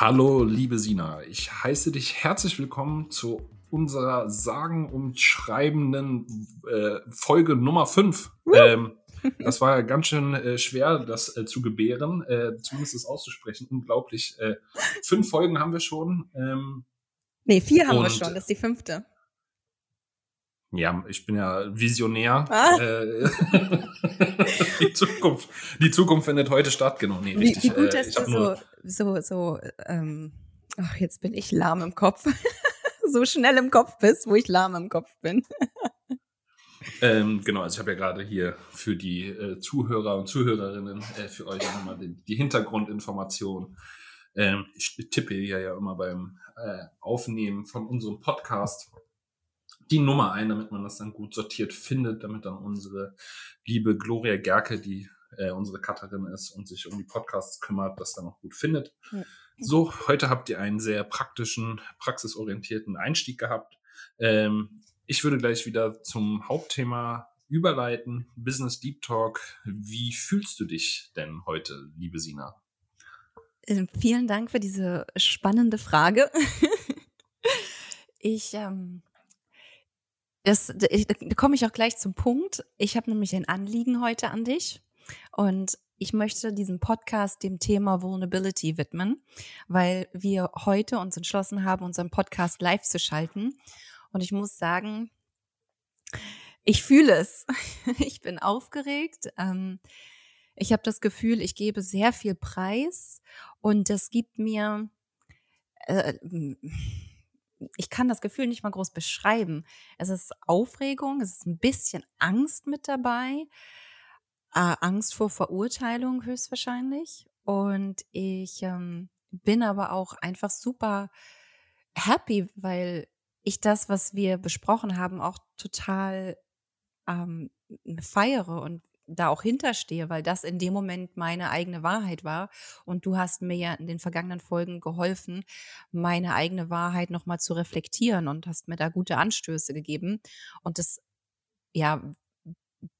Hallo, liebe Sina. Ich heiße dich herzlich willkommen zu unserer sagenumschreibenden äh, Folge Nummer 5. Ähm, das war ganz schön äh, schwer, das äh, zu gebären, äh, zumindest das auszusprechen. Unglaublich. Äh, fünf Folgen haben wir schon. Ähm, nee, vier haben wir schon. Das ist die fünfte. Ja, ich bin ja Visionär. Ah. Äh, die, Zukunft, die Zukunft findet heute statt, genau. Nee, richtig. Wie, wie gut, dass du so, so, so, ähm, ach, jetzt bin ich lahm im Kopf. so schnell im Kopf bist, wo ich lahm im Kopf bin. ähm, genau, also ich habe ja gerade hier für die äh, Zuhörer und Zuhörerinnen, äh, für euch nochmal die, die Hintergrundinformation. Ähm, ich tippe ja ja immer beim äh, Aufnehmen von unserem Podcast die Nummer ein, damit man das dann gut sortiert findet, damit dann unsere liebe Gloria Gerke, die äh, unsere Cutterin ist und sich um die Podcasts kümmert, das dann auch gut findet. Ja. So, heute habt ihr einen sehr praktischen, praxisorientierten Einstieg gehabt. Ähm, ich würde gleich wieder zum Hauptthema überleiten. Business Deep Talk. Wie fühlst du dich denn heute, liebe Sina? Ähm, vielen Dank für diese spannende Frage. ich ähm, das, da komme ich auch gleich zum Punkt. Ich habe nämlich ein Anliegen heute an dich und ich möchte diesen Podcast dem Thema Vulnerability widmen, weil wir heute uns entschlossen haben, unseren Podcast live zu schalten. Und ich muss sagen, ich fühle es. Ich bin aufgeregt. Ähm, ich habe das Gefühl, ich gebe sehr viel Preis und das gibt mir äh, ich kann das Gefühl nicht mal groß beschreiben. Es ist Aufregung, es ist ein bisschen Angst mit dabei, äh, Angst vor Verurteilung höchstwahrscheinlich. Und ich ähm, bin aber auch einfach super happy, weil ich das, was wir besprochen haben, auch total ähm, feiere und da auch hinterstehe, weil das in dem Moment meine eigene Wahrheit war. Und du hast mir ja in den vergangenen Folgen geholfen, meine eigene Wahrheit nochmal zu reflektieren und hast mir da gute Anstöße gegeben. Und das, ja,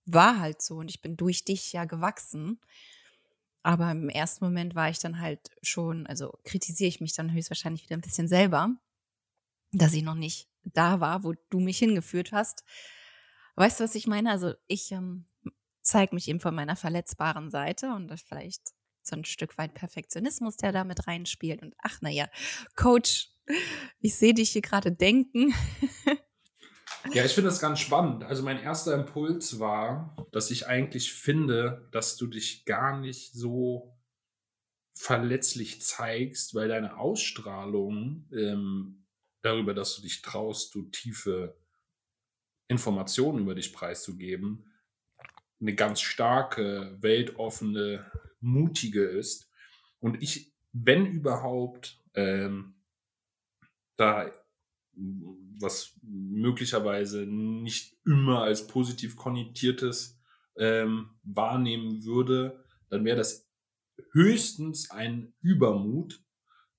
war halt so. Und ich bin durch dich ja gewachsen. Aber im ersten Moment war ich dann halt schon, also kritisiere ich mich dann höchstwahrscheinlich wieder ein bisschen selber, dass ich noch nicht da war, wo du mich hingeführt hast. Weißt du, was ich meine? Also ich ähm, zeige mich eben von meiner verletzbaren Seite und das vielleicht so ein Stück weit Perfektionismus, der da mit reinspielt. Und ach, naja, Coach, ich sehe dich hier gerade denken. Ja, ich finde das ganz spannend. Also mein erster Impuls war, dass ich eigentlich finde, dass du dich gar nicht so verletzlich zeigst, weil deine Ausstrahlung ähm, darüber, dass du dich traust, du tiefe Informationen über dich preiszugeben, eine ganz starke, weltoffene, mutige ist. Und ich, wenn überhaupt, ähm, da was möglicherweise nicht immer als positiv konnotiertes ähm, wahrnehmen würde, dann wäre das höchstens ein Übermut,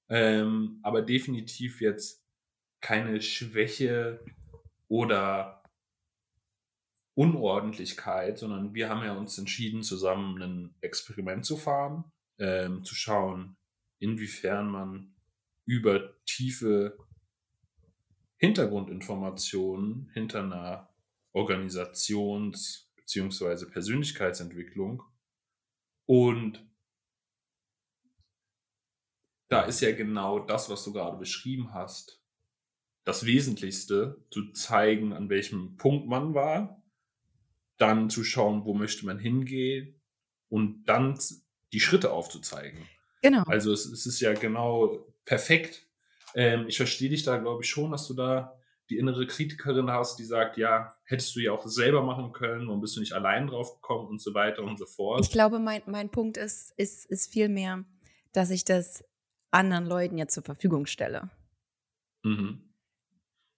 ähm, aber definitiv jetzt keine Schwäche oder Unordentlichkeit, sondern wir haben ja uns entschieden, zusammen ein Experiment zu fahren, ähm, zu schauen, inwiefern man über tiefe Hintergrundinformationen hinter einer Organisations- bzw. Persönlichkeitsentwicklung und da ist ja genau das, was du gerade beschrieben hast, das Wesentlichste, zu zeigen, an welchem Punkt man war, dann zu schauen, wo möchte man hingehen und dann die Schritte aufzuzeigen. Genau. Also es, es ist ja genau perfekt. Ähm, ich verstehe dich da, glaube ich, schon, dass du da die innere Kritikerin hast, die sagt, ja, hättest du ja auch selber machen können, warum bist du nicht allein drauf gekommen und so weiter und so fort. Ich glaube, mein, mein Punkt ist, ist, ist vielmehr, dass ich das anderen Leuten ja zur Verfügung stelle. Mhm.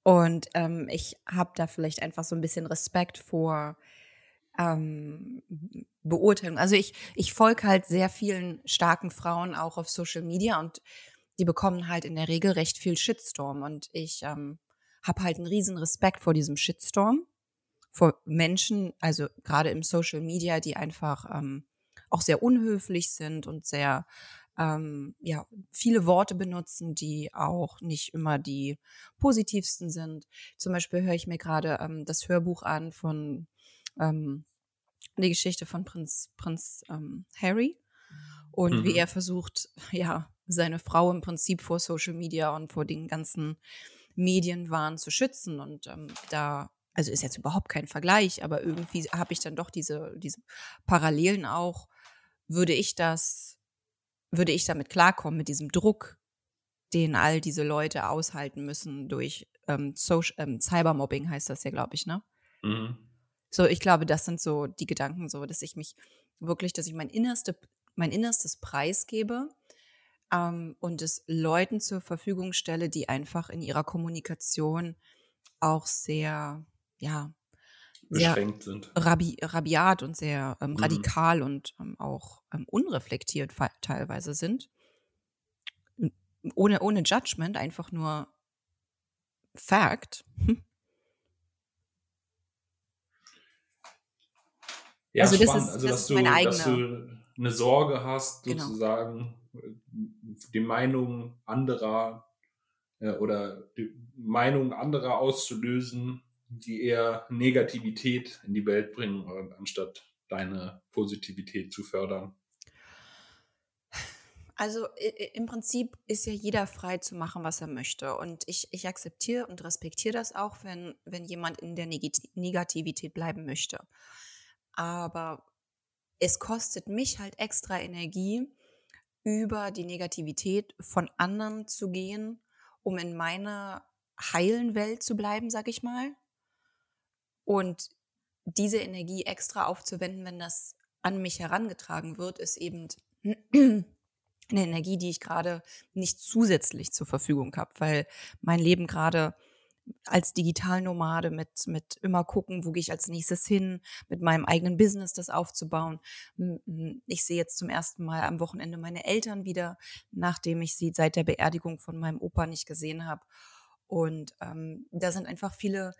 Und ähm, ich habe da vielleicht einfach so ein bisschen Respekt vor ähm, Beurteilung. Also ich, ich folge halt sehr vielen starken Frauen auch auf Social Media und die bekommen halt in der Regel recht viel Shitstorm. Und ich ähm, habe halt einen riesen Respekt vor diesem Shitstorm, vor Menschen, also gerade im Social Media, die einfach ähm, auch sehr unhöflich sind und sehr ähm, ja, viele Worte benutzen, die auch nicht immer die positivsten sind. Zum Beispiel höre ich mir gerade ähm, das Hörbuch an von ähm, die Geschichte von Prinz, Prinz ähm, Harry und mhm. wie er versucht, ja, seine Frau im Prinzip vor Social Media und vor den ganzen Medienwahn zu schützen. Und ähm, da, also ist jetzt überhaupt kein Vergleich, aber irgendwie habe ich dann doch diese, diese Parallelen auch. Würde ich das, würde ich damit klarkommen, mit diesem Druck, den all diese Leute aushalten müssen durch ähm, Social, ähm, Cybermobbing heißt das ja, glaube ich, ne? Mhm. So, ich glaube, das sind so die Gedanken, so, dass ich mich wirklich, dass ich mein Innerste, mein Innerstes preisgebe ähm, und es Leuten zur Verfügung stelle, die einfach in ihrer Kommunikation auch sehr, ja, beschränkt sind. Rabi rabiat und sehr ähm, mhm. radikal und ähm, auch ähm, unreflektiert teilweise sind. Ohne, ohne Judgment, einfach nur Fact. Ja, also das ist, also, das dass, du, dass du eine Sorge hast, genau. sozusagen die Meinung anderer äh, oder die Meinung anderer auszulösen, die eher Negativität in die Welt bringen, anstatt deine Positivität zu fördern. Also im Prinzip ist ja jeder frei zu machen, was er möchte. Und ich, ich akzeptiere und respektiere das auch, wenn, wenn jemand in der Negativität bleiben möchte. Aber es kostet mich halt extra Energie, über die Negativität von anderen zu gehen, um in meiner heilen Welt zu bleiben, sag ich mal. Und diese Energie extra aufzuwenden, wenn das an mich herangetragen wird, ist eben eine Energie, die ich gerade nicht zusätzlich zur Verfügung habe, weil mein Leben gerade als Digitalnomade mit, mit immer gucken, wo gehe ich als nächstes hin, mit meinem eigenen Business das aufzubauen. Ich sehe jetzt zum ersten Mal am Wochenende meine Eltern wieder, nachdem ich sie seit der Beerdigung von meinem Opa nicht gesehen habe. Und ähm, da sind einfach viele,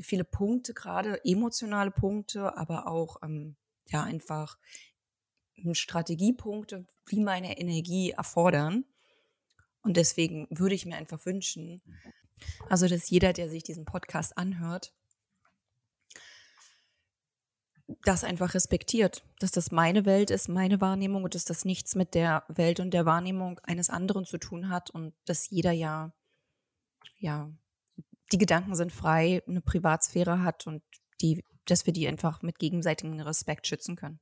viele Punkte, gerade emotionale Punkte, aber auch ähm, ja einfach Strategiepunkte, wie meine Energie erfordern. Und deswegen würde ich mir einfach wünschen, also, dass jeder, der sich diesen Podcast anhört, das einfach respektiert, dass das meine Welt ist, meine Wahrnehmung und dass das nichts mit der Welt und der Wahrnehmung eines anderen zu tun hat und dass jeder ja, ja, die Gedanken sind frei, eine Privatsphäre hat und die, dass wir die einfach mit gegenseitigem Respekt schützen können.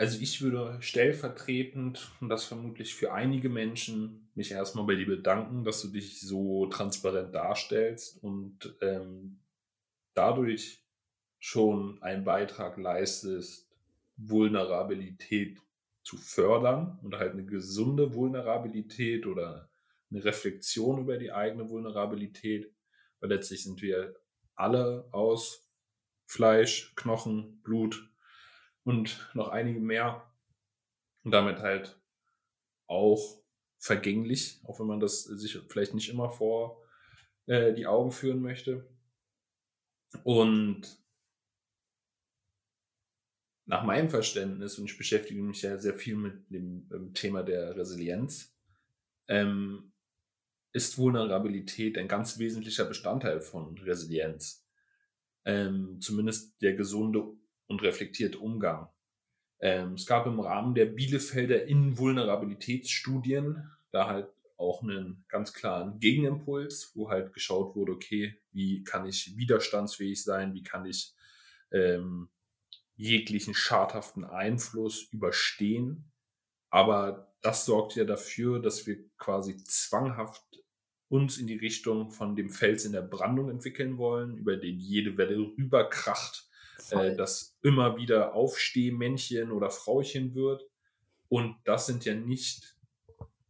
Also ich würde stellvertretend, und das vermutlich für einige Menschen, mich erstmal bei dir bedanken, dass du dich so transparent darstellst und ähm, dadurch schon einen Beitrag leistest, Vulnerabilität zu fördern und halt eine gesunde Vulnerabilität oder eine Reflexion über die eigene Vulnerabilität, weil letztlich sind wir alle aus Fleisch, Knochen, Blut, und noch einige mehr. Und damit halt auch vergänglich, auch wenn man das sich vielleicht nicht immer vor äh, die Augen führen möchte. Und nach meinem Verständnis, und ich beschäftige mich ja sehr viel mit dem, dem Thema der Resilienz, ähm, ist Vulnerabilität ein ganz wesentlicher Bestandteil von Resilienz. Ähm, zumindest der gesunde und reflektierte Umgang. Ähm, es gab im Rahmen der Bielefelder Invulnerabilitätsstudien da halt auch einen ganz klaren Gegenimpuls, wo halt geschaut wurde, okay, wie kann ich widerstandsfähig sein, wie kann ich ähm, jeglichen schadhaften Einfluss überstehen. Aber das sorgt ja dafür, dass wir quasi zwanghaft uns in die Richtung von dem Fels in der Brandung entwickeln wollen, über den jede Welle rüberkracht äh, das immer wieder Aufstehmännchen oder Frauchen wird. Und das sind ja nicht,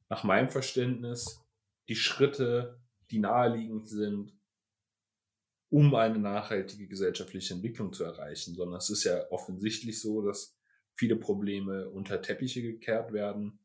nach meinem Verständnis, die Schritte, die naheliegend sind, um eine nachhaltige gesellschaftliche Entwicklung zu erreichen, sondern es ist ja offensichtlich so, dass viele Probleme unter Teppiche gekehrt werden.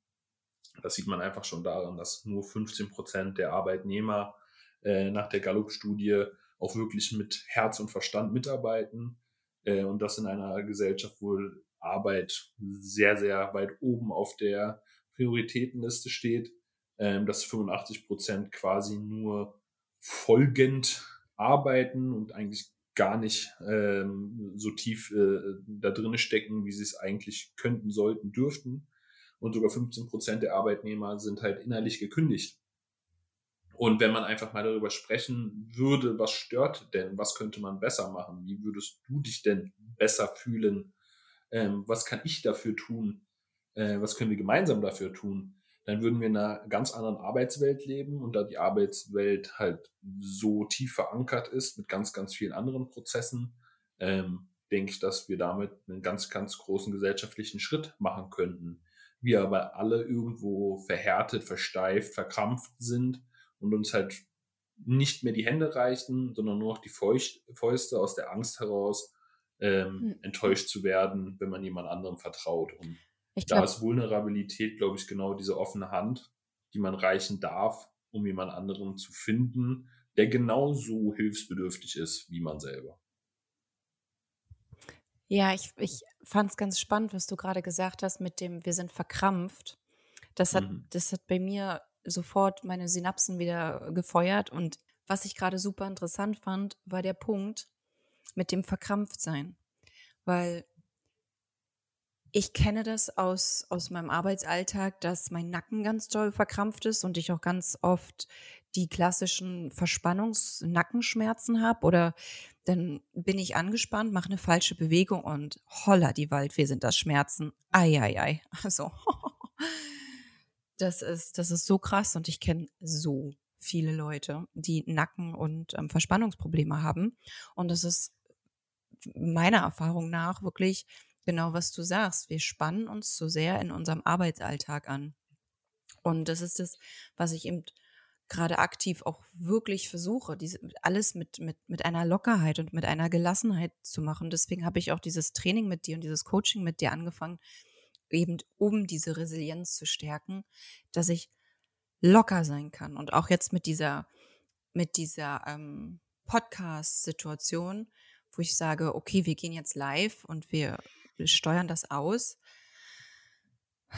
Das sieht man einfach schon daran, dass nur 15 Prozent der Arbeitnehmer äh, nach der Gallup-Studie auch wirklich mit Herz und Verstand mitarbeiten äh, und das in einer Gesellschaft, wo Arbeit sehr, sehr weit oben auf der Prioritätenliste steht, äh, dass 85 Prozent quasi nur folgend arbeiten und eigentlich gar nicht ähm, so tief äh, da drinne stecken, wie sie es eigentlich könnten, sollten, dürften. Und sogar 15 Prozent der Arbeitnehmer sind halt innerlich gekündigt. Und wenn man einfach mal darüber sprechen würde, was stört denn, was könnte man besser machen, wie würdest du dich denn besser fühlen, ähm, was kann ich dafür tun, äh, was können wir gemeinsam dafür tun, dann würden wir in einer ganz anderen Arbeitswelt leben und da die Arbeitswelt halt so tief verankert ist mit ganz, ganz vielen anderen Prozessen, ähm, denke ich, dass wir damit einen ganz, ganz großen gesellschaftlichen Schritt machen könnten. Wir aber alle irgendwo verhärtet, versteift, verkrampft sind und uns halt nicht mehr die Hände reichen, sondern nur noch die Fäuste aus der Angst heraus ähm, mhm. enttäuscht zu werden, wenn man jemand anderem vertraut. Und ich da ist Vulnerabilität, glaube ich, genau diese offene Hand, die man reichen darf, um jemand anderen zu finden, der genauso hilfsbedürftig ist wie man selber. Ja, ich, ich fand es ganz spannend, was du gerade gesagt hast mit dem, wir sind verkrampft. Das hat, mhm. das hat bei mir sofort meine Synapsen wieder gefeuert. Und was ich gerade super interessant fand, war der Punkt mit dem Verkrampftsein. Weil ich kenne das aus, aus meinem Arbeitsalltag, dass mein Nacken ganz doll verkrampft ist und ich auch ganz oft die klassischen Verspannungs-Nackenschmerzen habe oder dann bin ich angespannt, mache eine falsche Bewegung und holla die Waldfee sind das Schmerzen. Eieiei. Also das ist, das ist so krass und ich kenne so viele Leute, die Nacken- und ähm, Verspannungsprobleme haben. Und das ist meiner Erfahrung nach wirklich genau, was du sagst. Wir spannen uns so sehr in unserem Arbeitsalltag an. Und das ist das, was ich eben gerade aktiv auch wirklich versuche, diese, alles mit, mit, mit einer Lockerheit und mit einer Gelassenheit zu machen. Deswegen habe ich auch dieses Training mit dir und dieses Coaching mit dir angefangen, eben um diese Resilienz zu stärken, dass ich locker sein kann. Und auch jetzt mit dieser, mit dieser ähm, Podcast-Situation, wo ich sage, okay, wir gehen jetzt live und wir, steuern das aus,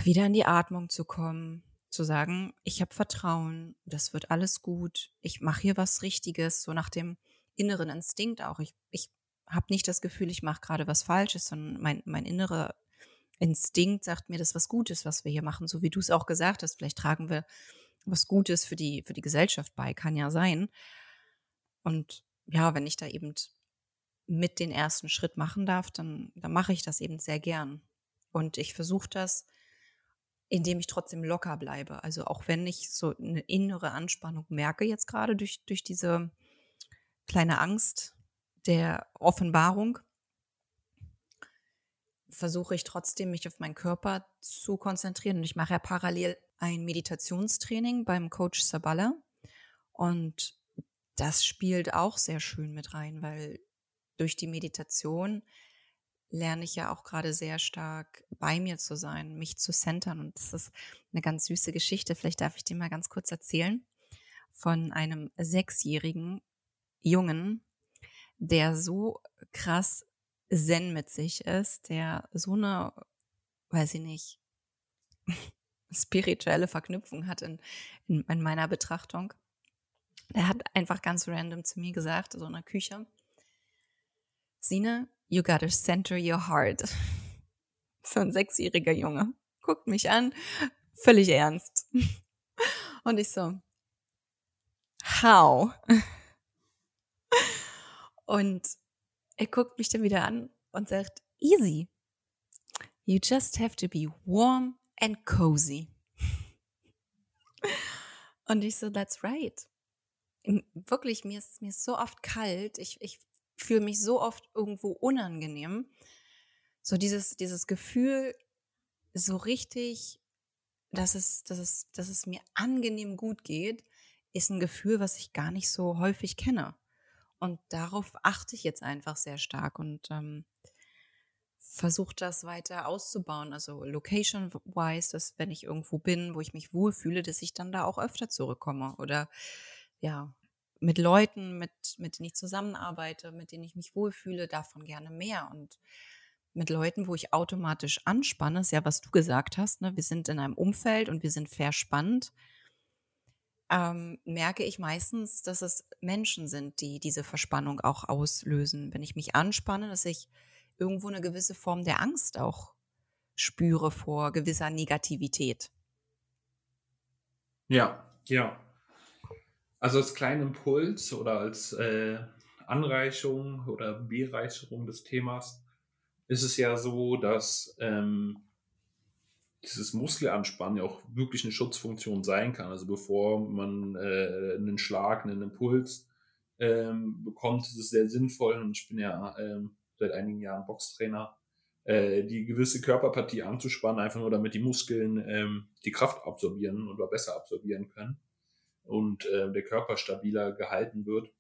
wieder in die Atmung zu kommen, zu sagen, ich habe Vertrauen, das wird alles gut, ich mache hier was Richtiges, so nach dem inneren Instinkt auch. Ich, ich habe nicht das Gefühl, ich mache gerade was Falsches, sondern mein, mein innerer Instinkt sagt mir, das was Gutes, was wir hier machen, so wie du es auch gesagt hast. Vielleicht tragen wir was Gutes für die, für die Gesellschaft bei, kann ja sein. Und ja, wenn ich da eben mit den ersten Schritt machen darf, dann, dann mache ich das eben sehr gern. Und ich versuche das, indem ich trotzdem locker bleibe. Also auch wenn ich so eine innere Anspannung merke jetzt gerade durch, durch diese kleine Angst der Offenbarung, versuche ich trotzdem, mich auf meinen Körper zu konzentrieren. Und ich mache ja parallel ein Meditationstraining beim Coach Sabala. Und das spielt auch sehr schön mit rein, weil durch die Meditation lerne ich ja auch gerade sehr stark bei mir zu sein, mich zu centern. Und das ist eine ganz süße Geschichte. Vielleicht darf ich dir mal ganz kurz erzählen von einem sechsjährigen Jungen, der so krass Zen mit sich ist, der so eine, weiß ich nicht, spirituelle Verknüpfung hat in, in, in meiner Betrachtung. Der hat einfach ganz random zu mir gesagt, so in der Küche, Sine, you gotta center your heart. So ein sechsjähriger Junge. Guckt mich an, völlig ernst. Und ich so, how? Und er guckt mich dann wieder an und sagt, easy. You just have to be warm and cozy. Und ich so, that's right. Wirklich, mir ist, mir ist so oft kalt. Ich, ich fühle mich so oft irgendwo unangenehm. So dieses, dieses Gefühl, so richtig, dass es, dass, es, dass es mir angenehm gut geht, ist ein Gefühl, was ich gar nicht so häufig kenne. Und darauf achte ich jetzt einfach sehr stark und ähm, versuche das weiter auszubauen. Also location-wise, dass wenn ich irgendwo bin, wo ich mich wohlfühle, dass ich dann da auch öfter zurückkomme. Oder ja, mit Leuten, mit, mit denen ich zusammenarbeite, mit denen ich mich wohlfühle, davon gerne mehr. Und mit Leuten, wo ich automatisch anspanne, ist ja, was du gesagt hast, ne? wir sind in einem Umfeld und wir sind verspannt, ähm, merke ich meistens, dass es Menschen sind, die diese Verspannung auch auslösen. Wenn ich mich anspanne, dass ich irgendwo eine gewisse Form der Angst auch spüre vor gewisser Negativität. Ja, ja. Also als kleinen Impuls oder als äh, Anreicherung oder Bereicherung des Themas ist es ja so, dass ähm, dieses Muskelanspannen ja auch wirklich eine Schutzfunktion sein kann. Also bevor man äh, einen Schlag, einen Impuls ähm, bekommt, ist es sehr sinnvoll und ich bin ja ähm, seit einigen Jahren Boxtrainer, äh, die gewisse Körperpartie anzuspannen, einfach nur damit die Muskeln ähm, die Kraft absorbieren oder besser absorbieren können und äh, der Körper stabiler gehalten wird.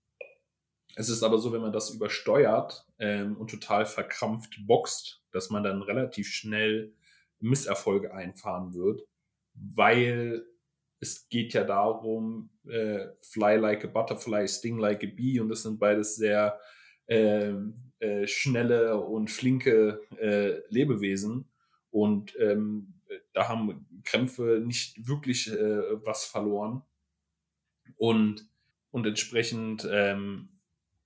Es ist aber so, wenn man das übersteuert ähm, und total verkrampft boxt, dass man dann relativ schnell Misserfolge einfahren wird, weil es geht ja darum, äh, fly like a butterfly, sting like a bee und das sind beides sehr äh, äh, schnelle und flinke äh, Lebewesen und ähm, da haben Krämpfe nicht wirklich äh, was verloren und, und entsprechend ähm,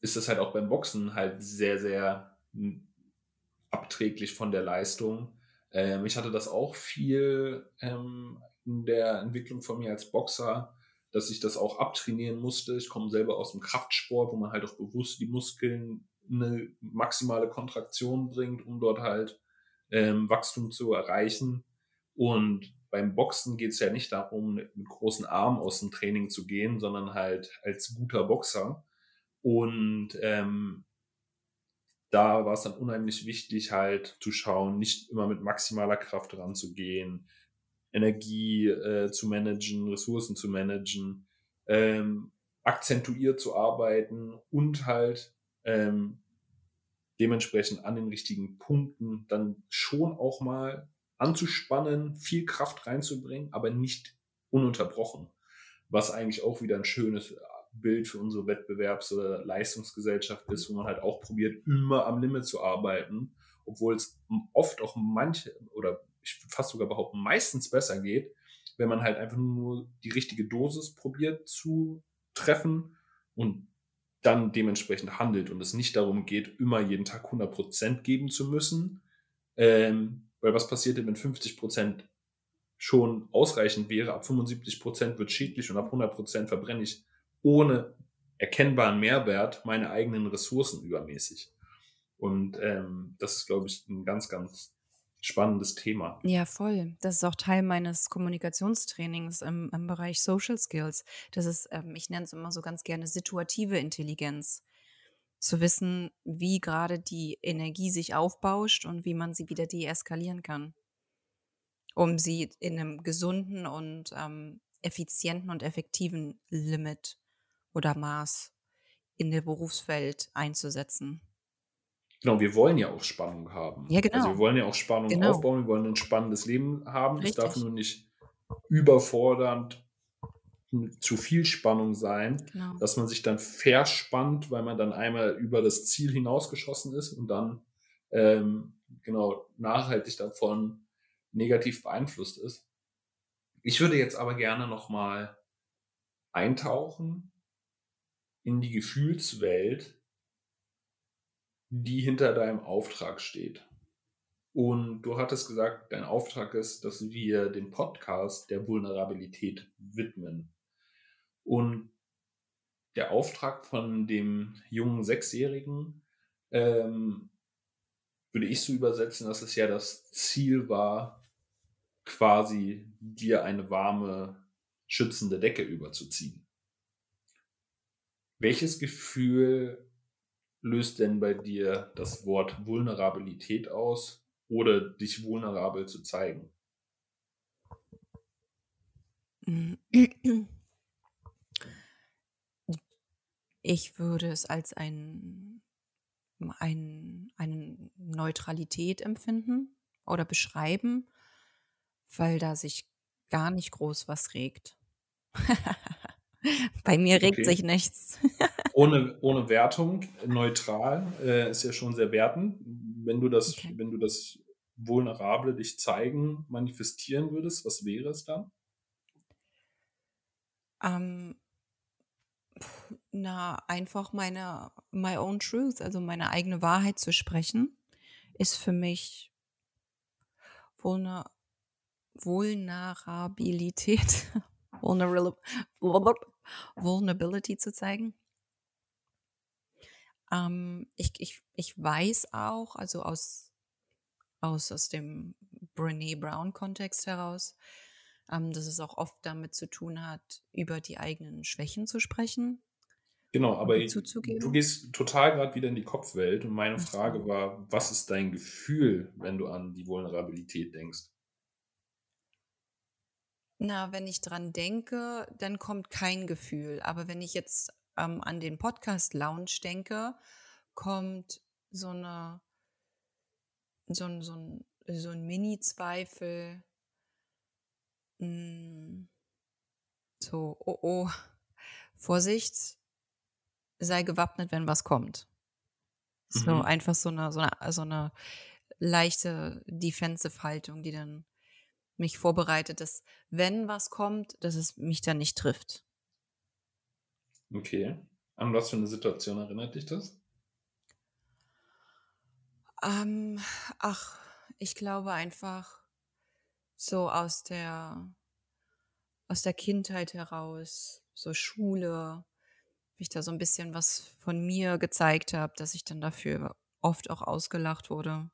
ist das halt auch beim Boxen halt sehr, sehr abträglich von der Leistung. Ähm, ich hatte das auch viel ähm, in der Entwicklung von mir als Boxer, dass ich das auch abtrainieren musste. Ich komme selber aus dem Kraftsport, wo man halt auch bewusst die Muskeln eine maximale Kontraktion bringt, um dort halt ähm, Wachstum zu erreichen. Und beim Boxen geht es ja nicht darum, mit großen Armen aus dem Training zu gehen, sondern halt als guter Boxer. Und ähm, da war es dann unheimlich wichtig, halt zu schauen, nicht immer mit maximaler Kraft ranzugehen, Energie äh, zu managen, Ressourcen zu managen, ähm, akzentuiert zu arbeiten und halt ähm, dementsprechend an den richtigen Punkten dann schon auch mal anzuspannen, viel Kraft reinzubringen, aber nicht ununterbrochen. Was eigentlich auch wieder ein schönes Bild für unsere Wettbewerbs- oder Leistungsgesellschaft ist, wo man halt auch probiert, immer am Limit zu arbeiten, obwohl es oft auch manche oder ich fast sogar behaupten, meistens besser geht, wenn man halt einfach nur die richtige Dosis probiert zu treffen und dann dementsprechend handelt und es nicht darum geht, immer jeden Tag 100% geben zu müssen. Ähm, weil was passiert denn, wenn 50% schon ausreichend wäre? Ab 75% wird schädlich und ab 100% verbrenne ich ohne erkennbaren Mehrwert meine eigenen Ressourcen übermäßig. Und ähm, das ist, glaube ich, ein ganz, ganz spannendes Thema. Ja, voll. Das ist auch Teil meines Kommunikationstrainings im, im Bereich Social Skills. Das ist, ähm, ich nenne es immer so ganz gerne situative Intelligenz. Zu wissen, wie gerade die Energie sich aufbauscht und wie man sie wieder deeskalieren kann. Um sie in einem gesunden und ähm, effizienten und effektiven Limit oder Maß in der Berufswelt einzusetzen. Genau, wir wollen ja auch Spannung haben. Ja, genau. Also wir wollen ja auch Spannung genau. aufbauen, wir wollen ein spannendes Leben haben. Es darf nur nicht überfordernd zu viel Spannung sein, genau. dass man sich dann verspannt, weil man dann einmal über das Ziel hinausgeschossen ist und dann ähm, genau nachhaltig davon negativ beeinflusst ist. Ich würde jetzt aber gerne nochmal eintauchen in die Gefühlswelt die hinter deinem Auftrag steht. Und du hattest gesagt, dein Auftrag ist, dass wir den Podcast der Vulnerabilität widmen. Und der Auftrag von dem jungen Sechsjährigen ähm, würde ich so übersetzen, dass es ja das Ziel war, quasi dir eine warme, schützende Decke überzuziehen. Welches Gefühl löst denn bei dir das Wort Vulnerabilität aus oder dich vulnerabel zu zeigen? Ich würde es als ein, ein, eine Neutralität empfinden oder beschreiben, weil da sich gar nicht groß was regt. Bei mir regt okay. sich nichts. ohne, ohne Wertung, neutral, äh, ist ja schon sehr wertend. Wenn du das, okay. wenn du das Vulnerable dich zeigen, manifestieren würdest, was wäre es dann? Ähm, na, einfach meine my own truth, also meine eigene Wahrheit zu sprechen, ist für mich Vulner Vulnerabilität, Vulnerability zu zeigen. Ähm, ich, ich, ich weiß auch, also aus, aus, aus dem Brene Brown-Kontext heraus, ähm, dass es auch oft damit zu tun hat, über die eigenen Schwächen zu sprechen. Genau, aber du gehst total gerade wieder in die Kopfwelt und meine Frage war, was ist dein Gefühl, wenn du an die Vulnerabilität denkst? Na, wenn ich dran denke, dann kommt kein Gefühl. Aber wenn ich jetzt ähm, an den Podcast Lounge denke, kommt so eine so ein, so ein, so ein Mini-Zweifel, hm. So, oh oh, Vorsicht, sei gewappnet, wenn was kommt. So mhm. einfach so eine, so eine, so eine leichte Defensive-Haltung, die dann mich vorbereitet, dass wenn was kommt, dass es mich dann nicht trifft. Okay. An was für eine Situation erinnert dich das? Ähm, ach, ich glaube einfach, so aus der, aus der Kindheit heraus, so Schule, ich da so ein bisschen was von mir gezeigt habe, dass ich dann dafür oft auch ausgelacht wurde.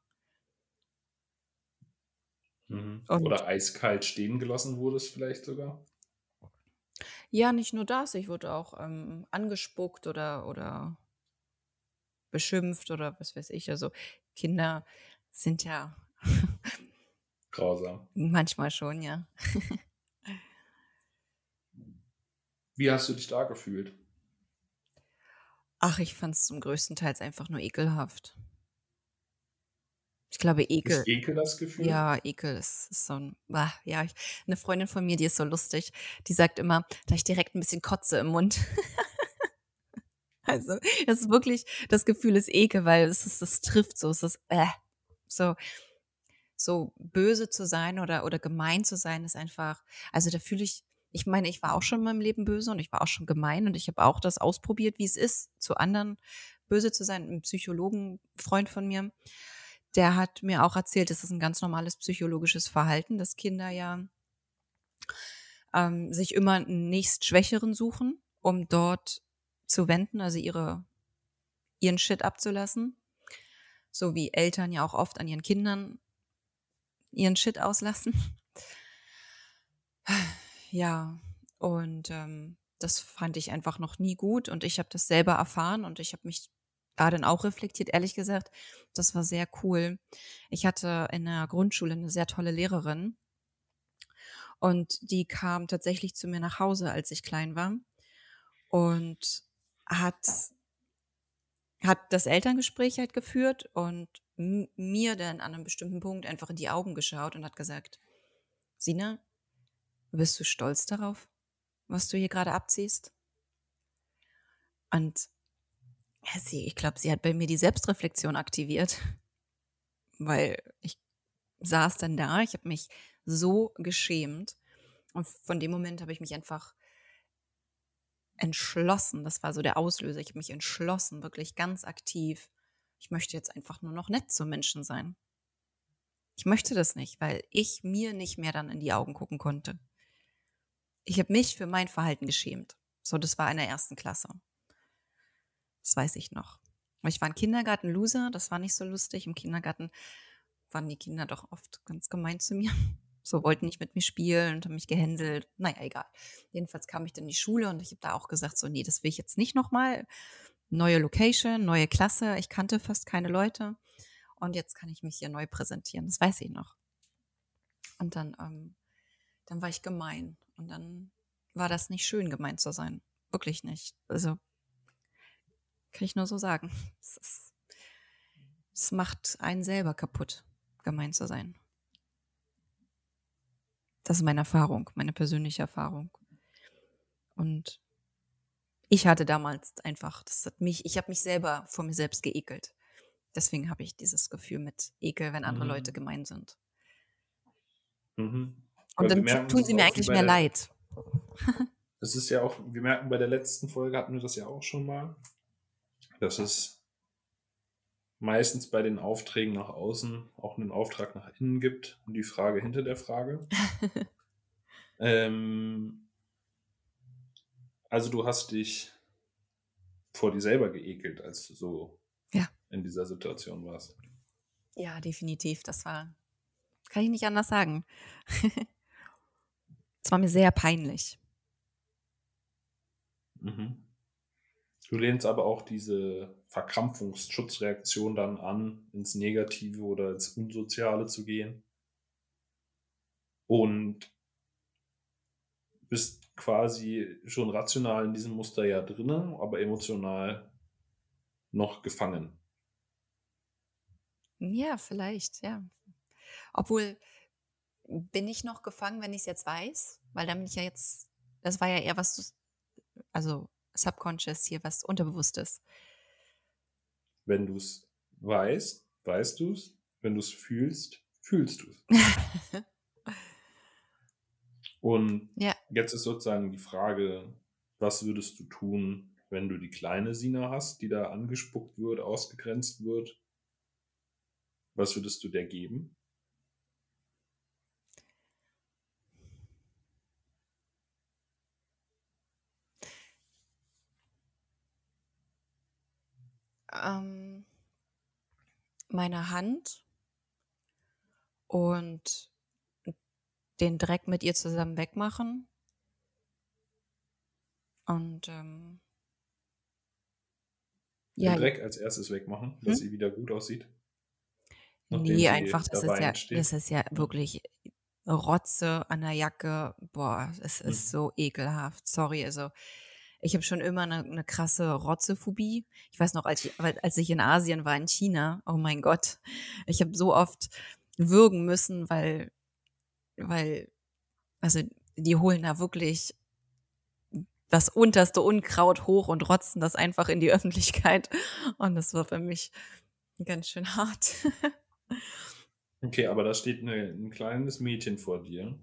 Mhm. Oder eiskalt stehen gelassen wurdest vielleicht sogar? Ja, nicht nur das, ich wurde auch ähm, angespuckt oder, oder beschimpft oder was weiß ich. Also Kinder sind ja Grausam. Manchmal schon, ja. Wie hast du dich da gefühlt? Ach, ich fand es zum größten Teil einfach nur ekelhaft. Ich glaube, Ekel. Ist Ekel das Gefühl? Ja, Ekel ist, ist so ein. Ah, ja, ich, eine Freundin von mir, die ist so lustig, die sagt immer, da ich direkt ein bisschen Kotze im Mund. also, das ist wirklich, das Gefühl ist Ekel, weil es ist, das trifft so, es ist, äh, so, so böse zu sein oder, oder gemein zu sein, ist einfach, also da fühle ich, ich meine, ich war auch schon in meinem Leben böse und ich war auch schon gemein und ich habe auch das ausprobiert, wie es ist, zu anderen böse zu sein. Ein Psychologen, Freund von mir, der hat mir auch erzählt, das ist ein ganz normales psychologisches Verhalten, dass Kinder ja ähm, sich immer einen nächstschwächeren suchen, um dort zu wenden, also ihre, ihren Shit abzulassen. So wie Eltern ja auch oft an ihren Kindern ihren Shit auslassen. Ja, und ähm, das fand ich einfach noch nie gut und ich habe das selber erfahren und ich habe mich da dann auch reflektiert, ehrlich gesagt. Das war sehr cool. Ich hatte in der Grundschule eine sehr tolle Lehrerin und die kam tatsächlich zu mir nach Hause, als ich klein war und hat hat das Elterngespräch halt geführt und mir dann an einem bestimmten Punkt einfach in die Augen geschaut und hat gesagt, Sina, bist du stolz darauf, was du hier gerade abziehst? Und sie, ich glaube, sie hat bei mir die Selbstreflexion aktiviert, weil ich saß dann da, ich habe mich so geschämt und von dem Moment habe ich mich einfach entschlossen, das war so der Auslöser, ich habe mich entschlossen, wirklich ganz aktiv, ich möchte jetzt einfach nur noch nett zu Menschen sein. Ich möchte das nicht, weil ich mir nicht mehr dann in die Augen gucken konnte. Ich habe mich für mein Verhalten geschämt. So, das war in der ersten Klasse. Das weiß ich noch. Ich war im Kindergarten Loser, das war nicht so lustig. Im Kindergarten waren die Kinder doch oft ganz gemein zu mir. So wollten nicht mit mir spielen und haben mich gehänselt. Naja, egal. Jedenfalls kam ich dann in die Schule und ich habe da auch gesagt, so, nee, das will ich jetzt nicht nochmal. neue Location, neue Klasse. Ich kannte fast keine Leute. Und jetzt kann ich mich hier neu präsentieren. Das weiß ich noch. Und dann, ähm, dann war ich gemein. Und dann war das nicht schön, gemein zu sein. Wirklich nicht. Also kann ich nur so sagen. Es, ist, es macht einen selber kaputt, gemein zu sein. Das ist meine Erfahrung, meine persönliche Erfahrung. Und ich hatte damals einfach, das hat mich, ich habe mich selber vor mir selbst geekelt. Deswegen habe ich dieses Gefühl mit Ekel, wenn andere mhm. Leute gemein sind. Mhm. Und dann tun sie mir eigentlich mehr Leid. Das ist ja auch, wir merken bei der letzten Folge hatten wir das ja auch schon mal, dass es meistens bei den Aufträgen nach außen auch einen Auftrag nach innen gibt und die Frage hinter der Frage. ähm, also du hast dich vor dir selber geekelt, als du so ja. in dieser Situation warst. Ja, definitiv. Das war, kann ich nicht anders sagen. Es war mir sehr peinlich. Mhm. Du lehnst aber auch diese Verkrampfungsschutzreaktion dann an, ins Negative oder ins Unsoziale zu gehen. Und bist quasi schon rational in diesem Muster ja drin, aber emotional noch gefangen. Ja, vielleicht, ja. Obwohl, bin ich noch gefangen, wenn ich es jetzt weiß? Weil dann bin ich ja jetzt, das war ja eher was, also subconscious hier, was unterbewusstes. Wenn du es weißt, weißt du es. Wenn du es fühlst, fühlst du es. Und ja. jetzt ist sozusagen die Frage, was würdest du tun, wenn du die kleine Sina hast, die da angespuckt wird, ausgegrenzt wird? Was würdest du der geben? Ähm, meine Hand und den Dreck mit ihr zusammen wegmachen. Und ähm, ja, den Dreck als erstes wegmachen, dass hm? sie wieder gut aussieht. Nee, einfach, das ist, ja, das ist ja wirklich Rotze an der Jacke. Boah, es ist hm. so ekelhaft. Sorry, also ich habe schon immer eine, eine krasse Rotzephobie. Ich weiß noch, als ich, als ich in Asien war, in China, oh mein Gott, ich habe so oft würgen müssen, weil, weil, also die holen da wirklich das unterste Unkraut hoch und rotzen das einfach in die Öffentlichkeit. Und das war für mich ganz schön hart. okay, aber da steht eine, ein kleines Mädchen vor dir,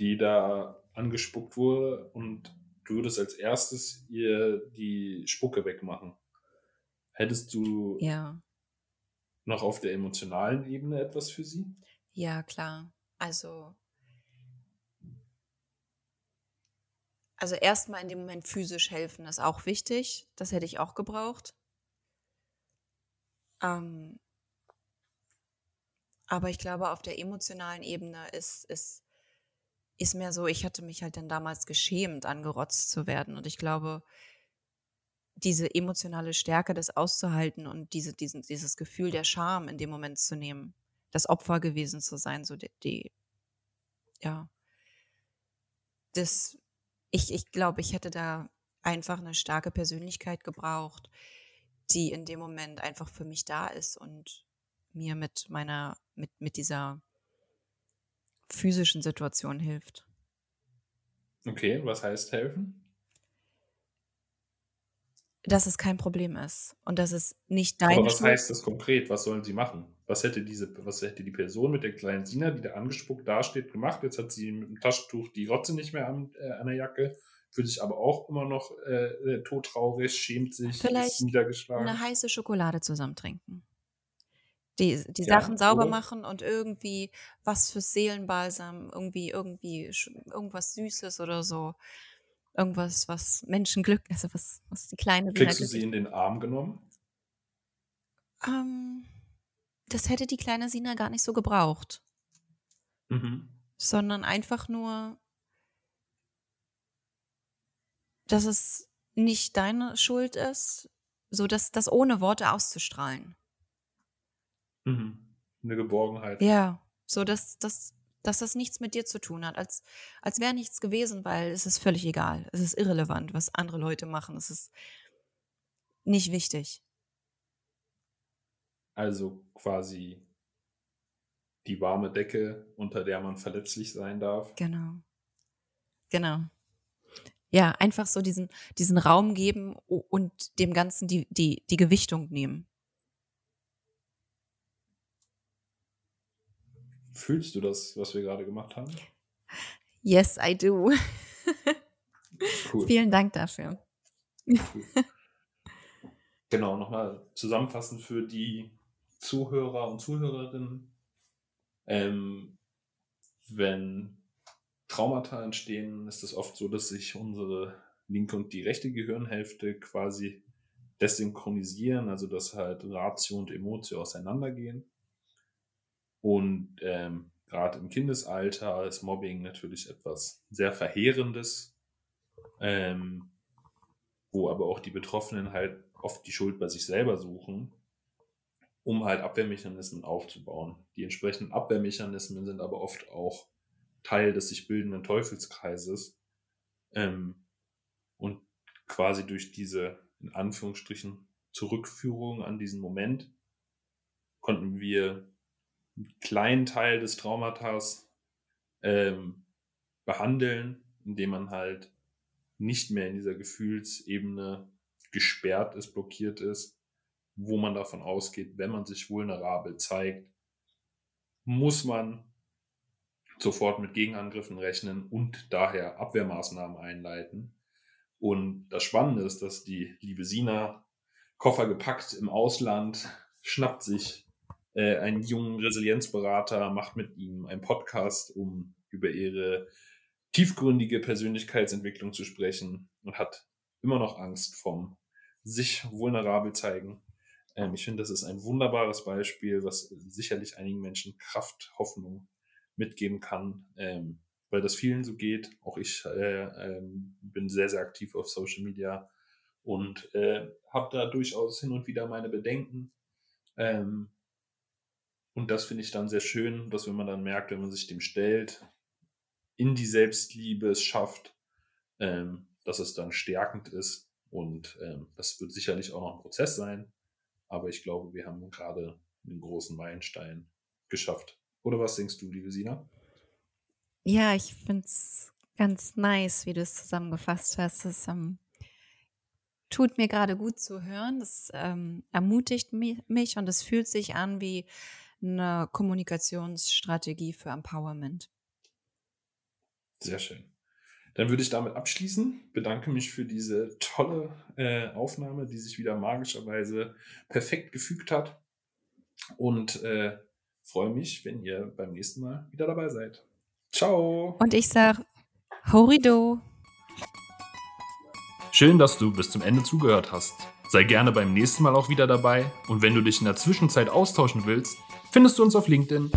die da angespuckt wurde und du würdest als erstes ihr die Spucke wegmachen. Hättest du ja. noch auf der emotionalen Ebene etwas für sie? Ja, klar. Also, also erstmal in dem Moment physisch helfen ist auch wichtig. Das hätte ich auch gebraucht. Ähm, aber ich glaube, auf der emotionalen Ebene ist, ist ist mehr so, ich hatte mich halt dann damals geschämt, angerotzt zu werden. Und ich glaube, diese emotionale Stärke, das auszuhalten und diese, diesen, dieses Gefühl der Scham in dem Moment zu nehmen, das Opfer gewesen zu sein, so die, die ja, das, ich, ich glaube, ich hätte da einfach eine starke Persönlichkeit gebraucht, die in dem Moment einfach für mich da ist und mir mit meiner, mit, mit dieser physischen Situation hilft. Okay, was heißt helfen? Dass es kein Problem ist und dass es nicht dein. Aber was Schuld heißt das konkret? Was sollen sie machen? Was hätte diese, was hätte die Person mit der kleinen Sina, die da angespuckt dasteht, gemacht? Jetzt hat sie mit dem Taschentuch die Rotze nicht mehr an, äh, an der Jacke, fühlt sich aber auch immer noch äh, äh todtraurig, schämt sich, Vielleicht ist niedergeschlagen. Eine heiße Schokolade zusammen trinken die, die ja, Sachen sauber oder? machen und irgendwie was für Seelenbalsam, irgendwie, irgendwie, irgendwas Süßes oder so. Irgendwas, was Menschenglück, also was, was die kleine Kriegst du sie in den Arm genommen? Ähm, das hätte die kleine Sina gar nicht so gebraucht. Mhm. Sondern einfach nur, dass es nicht deine Schuld ist, so dass das ohne Worte auszustrahlen. Mhm. Eine Geborgenheit. Ja, so dass, dass, dass das nichts mit dir zu tun hat, als, als wäre nichts gewesen, weil es ist völlig egal. Es ist irrelevant, was andere Leute machen. Es ist nicht wichtig. Also quasi die warme Decke, unter der man verletzlich sein darf. Genau. Genau. Ja, einfach so diesen, diesen Raum geben und dem Ganzen die, die, die Gewichtung nehmen. Fühlst du das, was wir gerade gemacht haben? Yes, I do. Cool. Vielen Dank dafür. Cool. Genau, nochmal zusammenfassend für die Zuhörer und Zuhörerinnen. Ähm, wenn Traumata entstehen, ist es oft so, dass sich unsere linke und die rechte Gehirnhälfte quasi desynchronisieren, also dass halt Ratio und Emotion auseinandergehen. Und ähm, gerade im Kindesalter ist Mobbing natürlich etwas sehr Verheerendes, ähm, wo aber auch die Betroffenen halt oft die Schuld bei sich selber suchen, um halt Abwehrmechanismen aufzubauen. Die entsprechenden Abwehrmechanismen sind aber oft auch Teil des sich bildenden Teufelskreises. Ähm, und quasi durch diese, in Anführungsstrichen, Zurückführung an diesen Moment konnten wir einen kleinen Teil des Traumatas ähm, behandeln, indem man halt nicht mehr in dieser Gefühlsebene gesperrt ist, blockiert ist, wo man davon ausgeht, wenn man sich vulnerabel zeigt, muss man sofort mit Gegenangriffen rechnen und daher Abwehrmaßnahmen einleiten. Und das Spannende ist, dass die liebe Sina Koffer gepackt im Ausland, schnappt sich äh, einen jungen Resilienzberater, macht mit ihm einen Podcast, um über ihre tiefgründige Persönlichkeitsentwicklung zu sprechen und hat immer noch Angst vom sich vulnerabel zeigen. Ähm, ich finde, das ist ein wunderbares Beispiel, was sicherlich einigen Menschen Kraft, Hoffnung mitgeben kann, ähm, weil das vielen so geht. Auch ich äh, ähm, bin sehr, sehr aktiv auf Social Media und äh, habe da durchaus hin und wieder meine Bedenken. Ähm, und das finde ich dann sehr schön, dass wenn man dann merkt, wenn man sich dem stellt, in die Selbstliebe es schafft, ähm, dass es dann stärkend ist. Und ähm, das wird sicherlich auch noch ein Prozess sein. Aber ich glaube, wir haben gerade einen großen Meilenstein geschafft. Oder was denkst du, liebe Sina? Ja, ich finde es ganz nice, wie du es zusammengefasst hast. Das ähm, tut mir gerade gut zu hören. Das ähm, ermutigt mich und es fühlt sich an wie eine Kommunikationsstrategie für Empowerment. Sehr schön. Dann würde ich damit abschließen. Bedanke mich für diese tolle äh, Aufnahme, die sich wieder magischerweise perfekt gefügt hat. Und äh, freue mich, wenn ihr beim nächsten Mal wieder dabei seid. Ciao. Und ich sage Horido. Schön, dass du bis zum Ende zugehört hast. Sei gerne beim nächsten Mal auch wieder dabei. Und wenn du dich in der Zwischenzeit austauschen willst, findest du uns auf LinkedIn.